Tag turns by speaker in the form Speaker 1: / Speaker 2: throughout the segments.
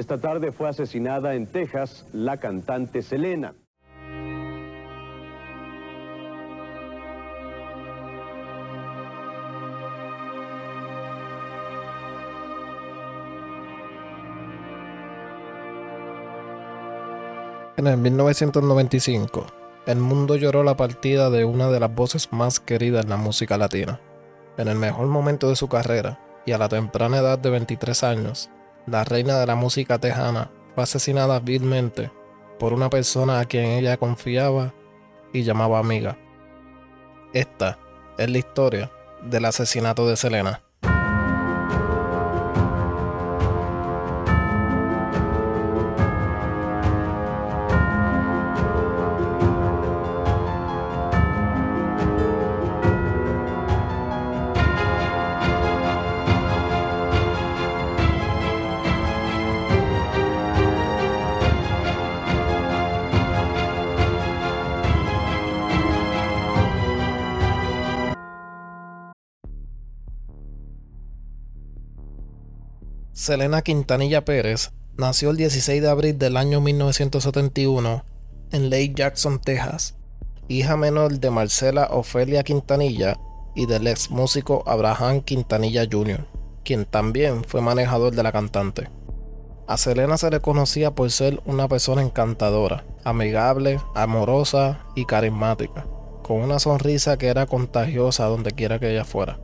Speaker 1: Esta tarde fue asesinada en Texas la cantante Selena.
Speaker 2: En el 1995, el mundo lloró la partida de una de las voces más queridas en la música latina. En el mejor momento de su carrera, y a la temprana edad de 23 años, la reina de la música tejana fue asesinada vilmente por una persona a quien ella confiaba y llamaba amiga. Esta es la historia del asesinato de Selena. Selena Quintanilla Pérez nació el 16 de abril del año 1971 en Lake Jackson, Texas, hija menor de Marcela Ofelia Quintanilla y del ex músico Abraham Quintanilla Jr., quien también fue manejador de la cantante. A Selena se le conocía por ser una persona encantadora, amigable, amorosa y carismática, con una sonrisa que era contagiosa donde quiera que ella fuera.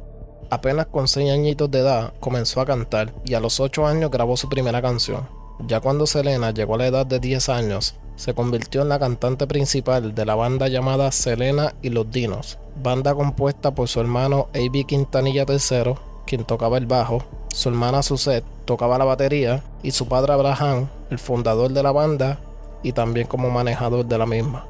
Speaker 2: Apenas con 6 añitos de edad comenzó a cantar y a los 8 años grabó su primera canción. Ya cuando Selena llegó a la edad de 10 años, se convirtió en la cantante principal de la banda llamada Selena y los Dinos, banda compuesta por su hermano A.B. Quintanilla III, quien tocaba el bajo, su hermana Suzette tocaba la batería y su padre Abraham, el fundador de la banda y también como manejador de la misma.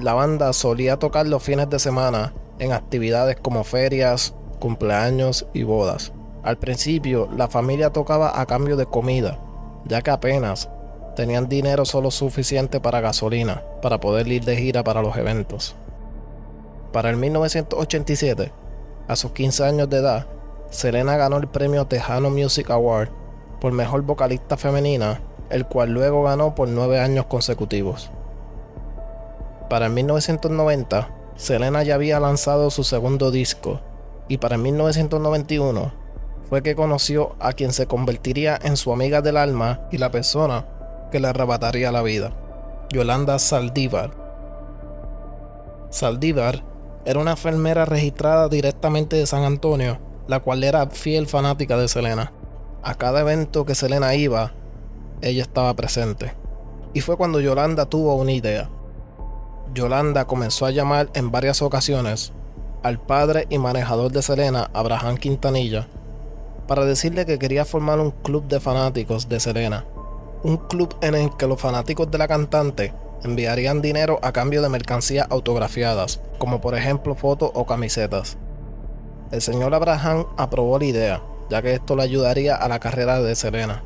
Speaker 2: La banda solía tocar los fines de semana en actividades como ferias, cumpleaños y bodas. Al principio, la familia tocaba a cambio de comida, ya que apenas tenían dinero solo suficiente para gasolina, para poder ir de gira para los eventos. Para el 1987, a sus 15 años de edad, Selena ganó el premio Tejano Music Award por mejor vocalista femenina, el cual luego ganó por 9 años consecutivos. Para el 1990, Selena ya había lanzado su segundo disco, y para 1991 fue que conoció a quien se convertiría en su amiga del alma y la persona que le arrebataría la vida, Yolanda Saldívar. Saldívar era una enfermera registrada directamente de San Antonio, la cual era fiel fanática de Selena. A cada evento que Selena iba, ella estaba presente. Y fue cuando Yolanda tuvo una idea. Yolanda comenzó a llamar en varias ocasiones al padre y manejador de Selena, Abraham Quintanilla, para decirle que quería formar un club de fanáticos de Selena. Un club en el que los fanáticos de la cantante enviarían dinero a cambio de mercancías autografiadas, como por ejemplo fotos o camisetas. El señor Abraham aprobó la idea, ya que esto le ayudaría a la carrera de Selena.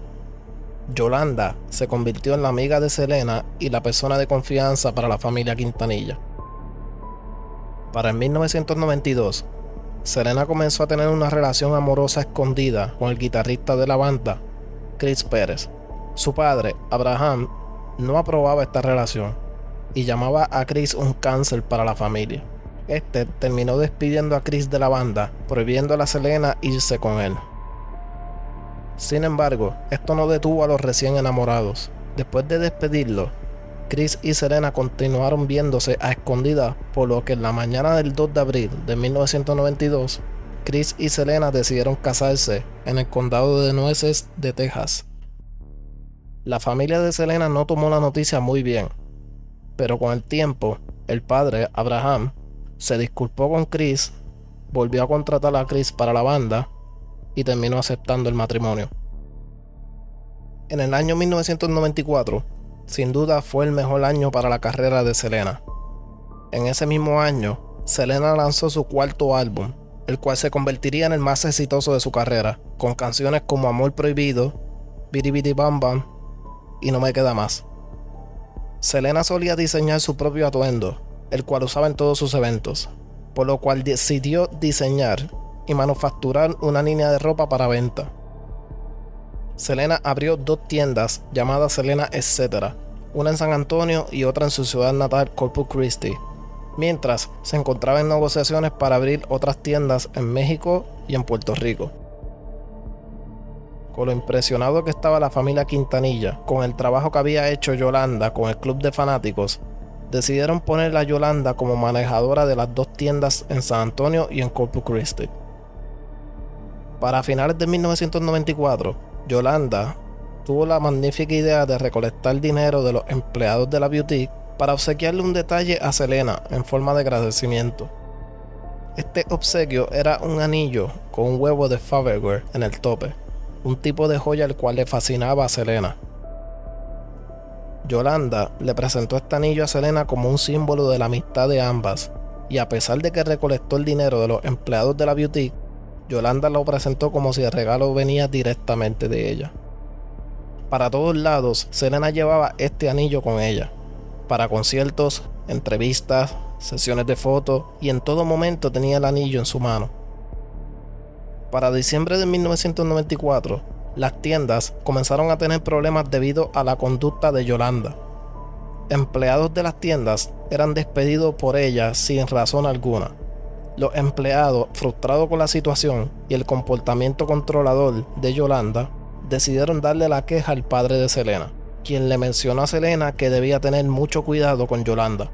Speaker 2: Yolanda se convirtió en la amiga de Selena y la persona de confianza para la familia Quintanilla. Para el 1992, Selena comenzó a tener una relación amorosa escondida con el guitarrista de la banda, Chris Pérez. Su padre, Abraham, no aprobaba esta relación y llamaba a Chris un cáncer para la familia. Este terminó despidiendo a Chris de la banda, prohibiendo a Selena irse con él. Sin embargo, esto no detuvo a los recién enamorados. Después de despedirlo, Chris y Serena continuaron viéndose a escondidas, por lo que en la mañana del 2 de abril de 1992, Chris y Selena decidieron casarse en el condado de Nueces de Texas. La familia de Selena no tomó la noticia muy bien, pero con el tiempo, el padre, Abraham, se disculpó con Chris, volvió a contratar a Chris para la banda y terminó aceptando el matrimonio. En el año 1994, sin duda fue el mejor año para la carrera de Selena. En ese mismo año, Selena lanzó su cuarto álbum, el cual se convertiría en el más exitoso de su carrera, con canciones como Amor Prohibido, Bidi Bidi Bam Bam y No Me Queda Más. Selena solía diseñar su propio atuendo, el cual usaba en todos sus eventos, por lo cual decidió diseñar y manufacturar una línea de ropa para venta. Selena abrió dos tiendas llamadas Selena Etc., una en San Antonio y otra en su ciudad natal Corpus Christi, mientras se encontraba en negociaciones para abrir otras tiendas en México y en Puerto Rico. Con lo impresionado que estaba la familia Quintanilla con el trabajo que había hecho Yolanda con el club de fanáticos, decidieron poner a Yolanda como manejadora de las dos tiendas en San Antonio y en Corpus Christi. Para finales de 1994, Yolanda tuvo la magnífica idea de recolectar dinero de los empleados de la boutique para obsequiarle un detalle a Selena en forma de agradecimiento. Este obsequio era un anillo con un huevo de Faberware en el tope, un tipo de joya el cual le fascinaba a Selena. Yolanda le presentó este anillo a Selena como un símbolo de la amistad de ambas, y a pesar de que recolectó el dinero de los empleados de la boutique, Yolanda lo presentó como si el regalo venía directamente de ella. Para todos lados, Selena llevaba este anillo con ella. Para conciertos, entrevistas, sesiones de fotos y en todo momento tenía el anillo en su mano. Para diciembre de 1994, las tiendas comenzaron a tener problemas debido a la conducta de Yolanda. Empleados de las tiendas eran despedidos por ella sin razón alguna los empleados, frustrados con la situación y el comportamiento controlador de Yolanda, decidieron darle la queja al padre de Selena, quien le mencionó a Selena que debía tener mucho cuidado con Yolanda.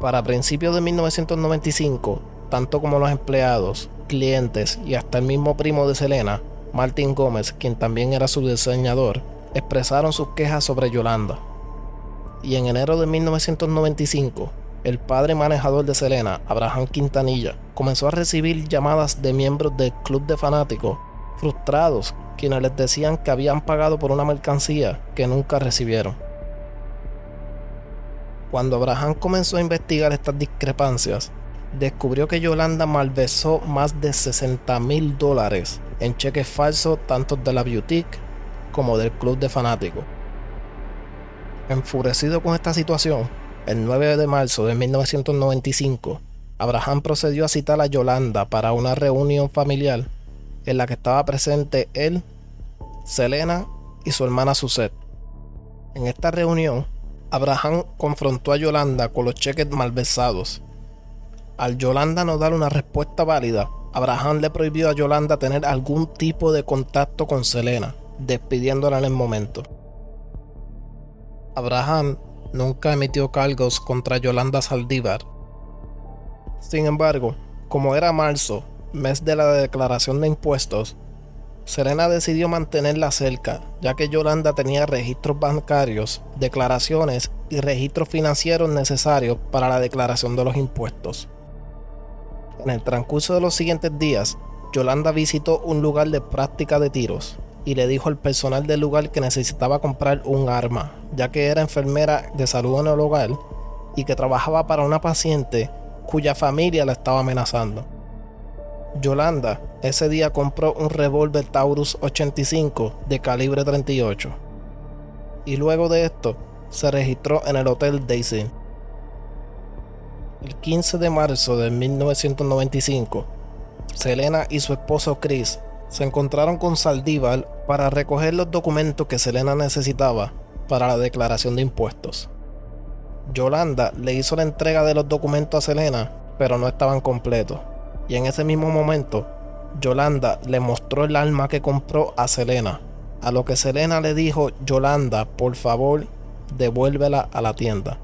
Speaker 2: Para principios de 1995, tanto como los empleados, clientes y hasta el mismo primo de Selena, Martin Gómez, quien también era su diseñador, expresaron sus quejas sobre Yolanda. Y en enero de 1995, el padre manejador de Selena, Abraham Quintanilla, comenzó a recibir llamadas de miembros del club de fanáticos frustrados, quienes les decían que habían pagado por una mercancía que nunca recibieron. Cuando Abraham comenzó a investigar estas discrepancias, descubrió que Yolanda malversó más de 60 mil dólares en cheques falsos tanto de la boutique como del club de fanáticos. Enfurecido con esta situación, el 9 de marzo de 1995, Abraham procedió a citar a Yolanda para una reunión familiar en la que estaba presente él, Selena y su hermana Suzette. En esta reunión, Abraham confrontó a Yolanda con los cheques malversados. Al Yolanda no dar una respuesta válida, Abraham le prohibió a Yolanda tener algún tipo de contacto con Selena, despidiéndola en el momento. Abraham nunca emitió cargos contra Yolanda Saldívar. Sin embargo, como era marzo, mes de la declaración de impuestos, Serena decidió mantenerla cerca, ya que Yolanda tenía registros bancarios, declaraciones y registros financieros necesarios para la declaración de los impuestos. En el transcurso de los siguientes días, Yolanda visitó un lugar de práctica de tiros, y le dijo al personal del lugar que necesitaba comprar un arma, ya que era enfermera de salud en el hogar y que trabajaba para una paciente cuya familia la estaba amenazando. Yolanda ese día compró un revólver Taurus 85 de calibre 38 y luego de esto se registró en el Hotel Daisy. El 15 de marzo de 1995, Selena y su esposo Chris se encontraron con Saldívar para recoger los documentos que Selena necesitaba para la declaración de impuestos. Yolanda le hizo la entrega de los documentos a Selena, pero no estaban completos. Y en ese mismo momento, Yolanda le mostró el arma que compró a Selena. A lo que Selena le dijo, Yolanda, por favor, devuélvela a la tienda.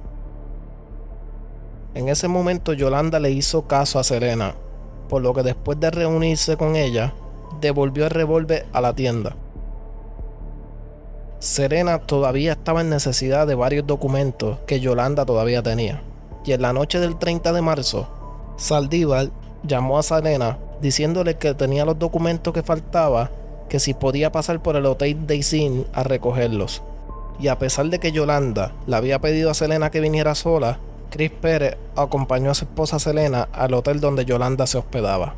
Speaker 2: En ese momento Yolanda le hizo caso a Selena, por lo que después de reunirse con ella, devolvió el revólver a la tienda. Serena todavía estaba en necesidad de varios documentos que Yolanda todavía tenía. Y en la noche del 30 de marzo, Saldívar llamó a Serena diciéndole que tenía los documentos que faltaba, que si podía pasar por el Hotel Daisy a recogerlos. Y a pesar de que Yolanda le había pedido a Selena que viniera sola, Chris Pérez acompañó a su esposa Selena al hotel donde Yolanda se hospedaba.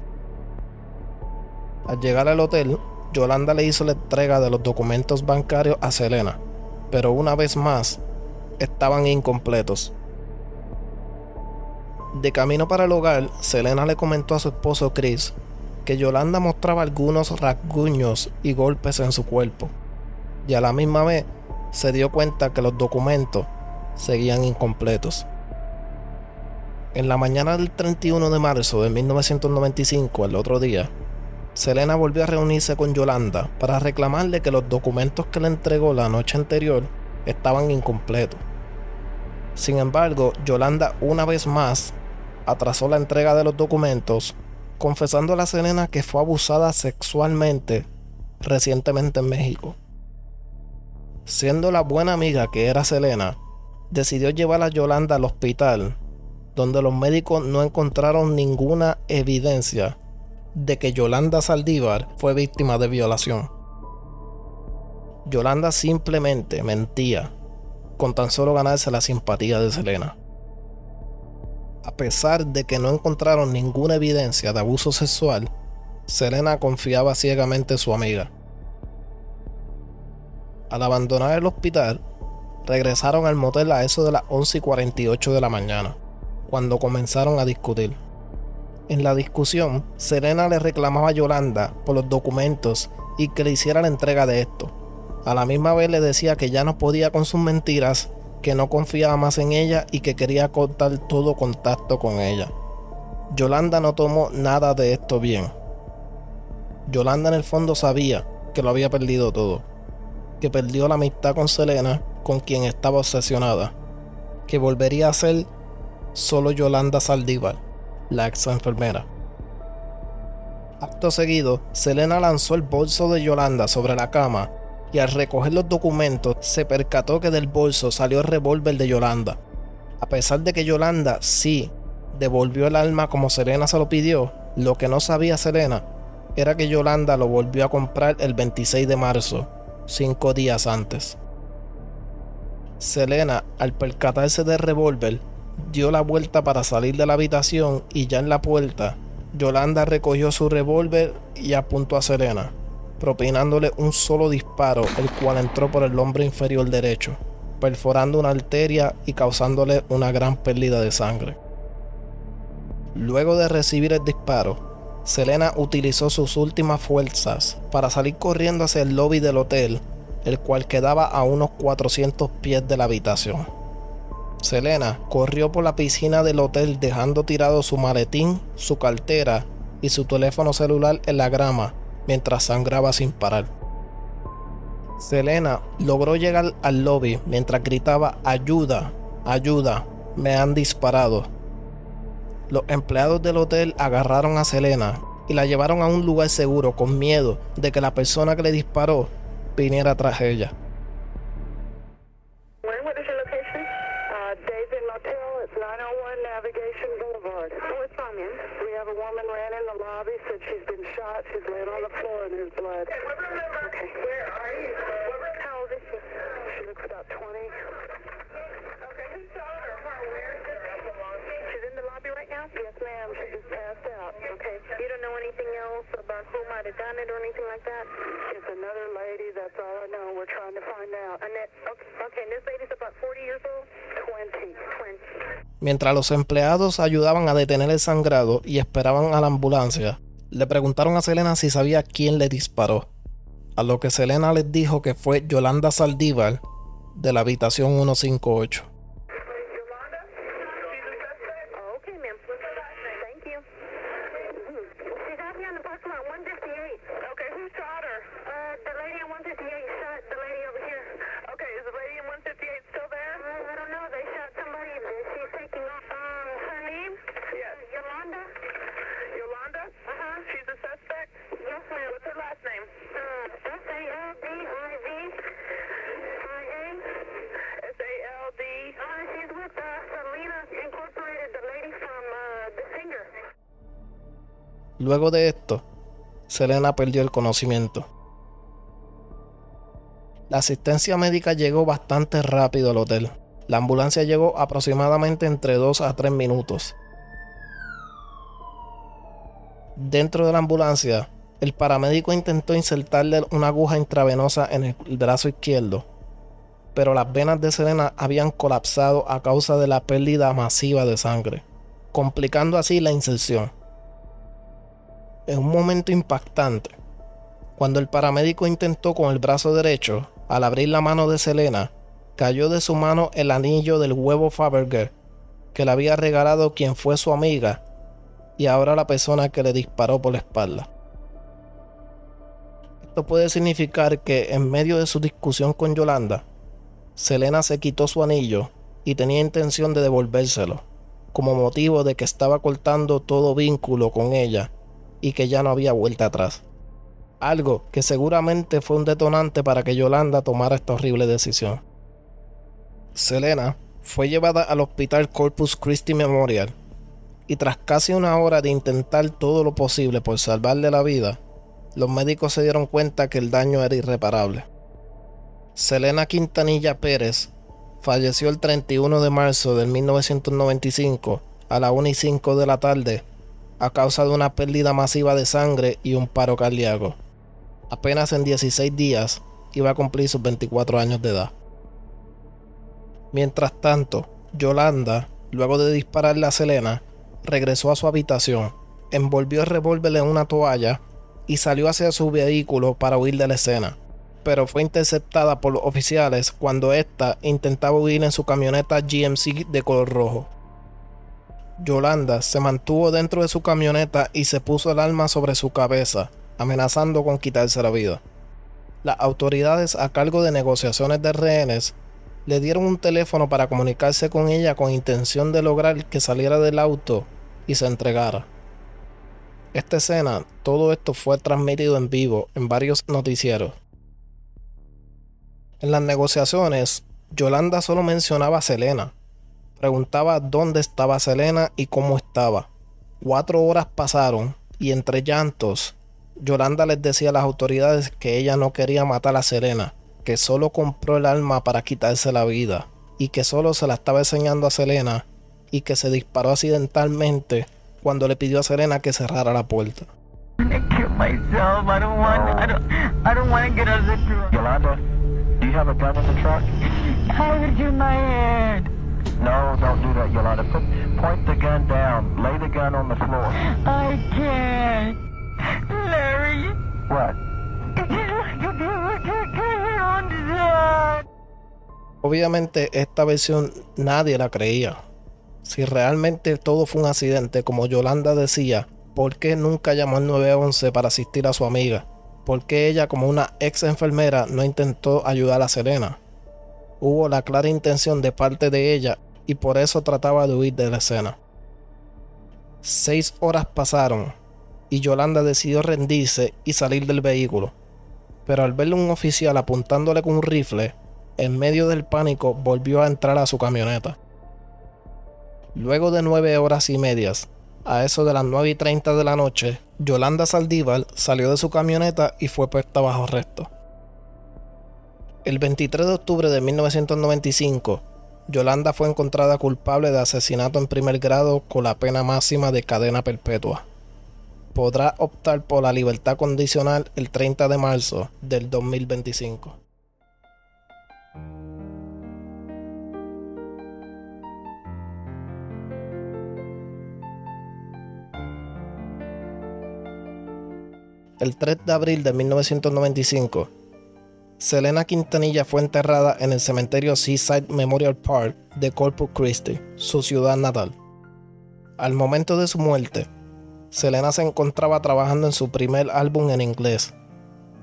Speaker 2: Al llegar al hotel, Yolanda le hizo la entrega de los documentos bancarios a Selena, pero una vez más, estaban incompletos. De camino para el hogar, Selena le comentó a su esposo Chris que Yolanda mostraba algunos rasguños y golpes en su cuerpo, y a la misma vez se dio cuenta que los documentos seguían incompletos. En la mañana del 31 de marzo de 1995, el otro día, Selena volvió a reunirse con Yolanda para reclamarle que los documentos que le entregó la noche anterior estaban incompletos. Sin embargo, Yolanda una vez más atrasó la entrega de los documentos, confesando a Selena que fue abusada sexualmente recientemente en México. Siendo la buena amiga que era Selena, decidió llevar a Yolanda al hospital, donde los médicos no encontraron ninguna evidencia de que Yolanda Saldívar fue víctima de violación. Yolanda simplemente mentía con tan solo ganarse la simpatía de Selena. A pesar de que no encontraron ninguna evidencia de abuso sexual, Selena confiaba ciegamente en su amiga. Al abandonar el hospital, regresaron al motel a eso de las 11 y 48 de la mañana, cuando comenzaron a discutir. En la discusión, Serena le reclamaba a Yolanda por los documentos y que le hiciera la entrega de esto. A la misma vez le decía que ya no podía con sus mentiras, que no confiaba más en ella y que quería cortar todo contacto con ella. Yolanda no tomó nada de esto bien. Yolanda en el fondo sabía que lo había perdido todo, que perdió la amistad con Selena, con quien estaba obsesionada, que volvería a ser solo Yolanda Saldívar la ex enfermera. Acto seguido, Selena lanzó el bolso de Yolanda sobre la cama y al recoger los documentos se percató que del bolso salió el revólver de Yolanda. A pesar de que Yolanda sí devolvió el arma como Selena se lo pidió, lo que no sabía Selena era que Yolanda lo volvió a comprar el 26 de marzo, cinco días antes. Selena, al percatarse del revólver, dio la vuelta para salir de la habitación y ya en la puerta, Yolanda recogió su revólver y apuntó a Serena, propinándole un solo disparo, el cual entró por el hombro inferior derecho, perforando una arteria y causándole una gran pérdida de sangre. Luego de recibir el disparo, Selena utilizó sus últimas fuerzas para salir corriendo hacia el lobby del hotel, el cual quedaba a unos 400 pies de la habitación. Selena corrió por la piscina del hotel dejando tirado su maletín, su cartera y su teléfono celular en la grama mientras sangraba sin parar. Selena logró llegar al lobby mientras gritaba ayuda, ayuda, me han disparado. Los empleados del hotel agarraron a Selena y la llevaron a un lugar seguro con miedo de que la persona que le disparó viniera tras ella.
Speaker 3: She's laying on the floor and there's blood. Okay. Where are you? How old is she? She looks about 20. Okay, who saw her? Where is She's in the lobby right now? Yes, ma'am. She just passed out. Okay. You don't know anything else about who might have done it or anything like that? It's another lady. That's all I know. We're trying to find out. Annette, okay, okay. And this lady's about 40 years old? 20. 20.
Speaker 2: Mientras los empleados ayudaban a detener el sangrado y esperaban a la ambulancia, le preguntaron a Selena si sabía quién le disparó, a lo que Selena les dijo que fue Yolanda Saldívar de la habitación 158. Luego de esto, Selena perdió el conocimiento. La asistencia médica llegó bastante rápido al hotel. La ambulancia llegó aproximadamente entre 2 a 3 minutos. Dentro de la ambulancia, el paramédico intentó insertarle una aguja intravenosa en el brazo izquierdo, pero las venas de Selena habían colapsado a causa de la pérdida masiva de sangre, complicando así la inserción. En un momento impactante, cuando el paramédico intentó con el brazo derecho, al abrir la mano de Selena, cayó de su mano el anillo del huevo Faberger que le había regalado quien fue su amiga y ahora la persona que le disparó por la espalda. Esto puede significar que en medio de su discusión con Yolanda, Selena se quitó su anillo y tenía intención de devolvérselo, como motivo de que estaba cortando todo vínculo con ella y que ya no había vuelta atrás. Algo que seguramente fue un detonante para que Yolanda tomara esta horrible decisión. Selena fue llevada al hospital Corpus Christi Memorial y tras casi una hora de intentar todo lo posible por salvarle la vida, los médicos se dieron cuenta que el daño era irreparable. Selena Quintanilla Pérez falleció el 31 de marzo de 1995 a las 1 y 5 de la tarde a causa de una pérdida masiva de sangre y un paro cardíaco. Apenas en 16 días iba a cumplir sus 24 años de edad. Mientras tanto, Yolanda, luego de dispararle a Selena, regresó a su habitación, envolvió el revólver en una toalla y salió hacia su vehículo para huir de la escena, pero fue interceptada por los oficiales cuando ésta intentaba huir en su camioneta GMC de color rojo. Yolanda se mantuvo dentro de su camioneta y se puso el arma sobre su cabeza, amenazando con quitarse la vida. Las autoridades a cargo de negociaciones de rehenes le dieron un teléfono para comunicarse con ella con intención de lograr que saliera del auto y se entregara. Esta escena, todo esto fue transmitido en vivo en varios noticieros. En las negociaciones, Yolanda solo mencionaba a Selena. Preguntaba dónde estaba Selena y cómo estaba. Cuatro horas pasaron y entre llantos, Yolanda les decía a las autoridades que ella no quería matar a Selena, que solo compró el arma para quitarse la vida y que solo se la estaba enseñando a Selena y que se disparó accidentalmente cuando le pidió a Selena que cerrara la puerta.
Speaker 4: Yolanda, do you have a gun in the truck?
Speaker 5: I would do my head.
Speaker 4: No, don't do that, Yolanda. Put, point the gun down. Lay the gun on the floor.
Speaker 5: I can't. Larry.
Speaker 4: What?
Speaker 2: Obviamente esta versión nadie la creía. Si realmente todo fue un accidente, como Yolanda decía, ¿por qué nunca llamó al 911 para asistir a su amiga? ¿Por qué ella como una ex enfermera no intentó ayudar a Selena? Hubo la clara intención de parte de ella y por eso trataba de huir de la escena. Seis horas pasaron y Yolanda decidió rendirse y salir del vehículo. Pero al verle un oficial apuntándole con un rifle, en medio del pánico volvió a entrar a su camioneta. Luego de nueve horas y medias, a eso de las 9 y 30 de la noche, Yolanda Saldívar salió de su camioneta y fue puesta bajo arresto. El 23 de octubre de 1995, Yolanda fue encontrada culpable de asesinato en primer grado con la pena máxima de cadena perpetua. Podrá optar por la libertad condicional el 30 de marzo del 2025. El 3 de abril de 1995, Selena Quintanilla fue enterrada en el cementerio Seaside Memorial Park de Corpus Christi, su ciudad natal. Al momento de su muerte, Selena se encontraba trabajando en su primer álbum en inglés,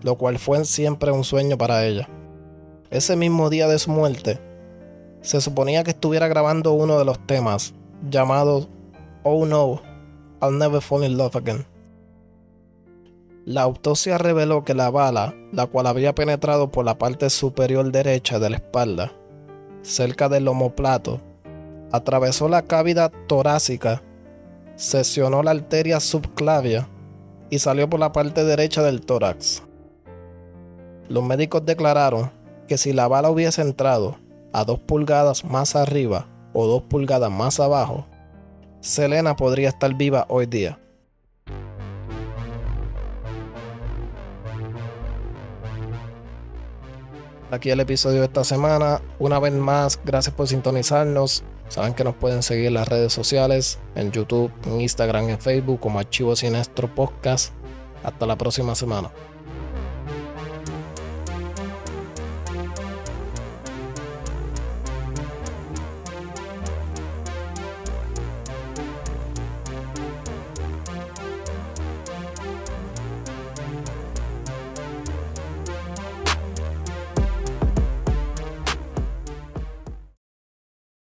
Speaker 2: lo cual fue siempre un sueño para ella. Ese mismo día de su muerte, se suponía que estuviera grabando uno de los temas, llamado Oh No, I'll Never Fall in Love Again. La autopsia reveló que la bala, la cual había penetrado por la parte superior derecha de la espalda, cerca del omoplato, atravesó la cavidad torácica, sesionó la arteria subclavia y salió por la parte derecha del tórax. Los médicos declararon que si la bala hubiese entrado a dos pulgadas más arriba o dos pulgadas más abajo, Selena podría estar viva hoy día. Aquí el episodio de esta semana. Una vez más, gracias por sintonizarnos. Saben que nos pueden seguir en las redes sociales, en YouTube, en Instagram, en Facebook como Archivo Sinestro Podcast. Hasta la próxima semana.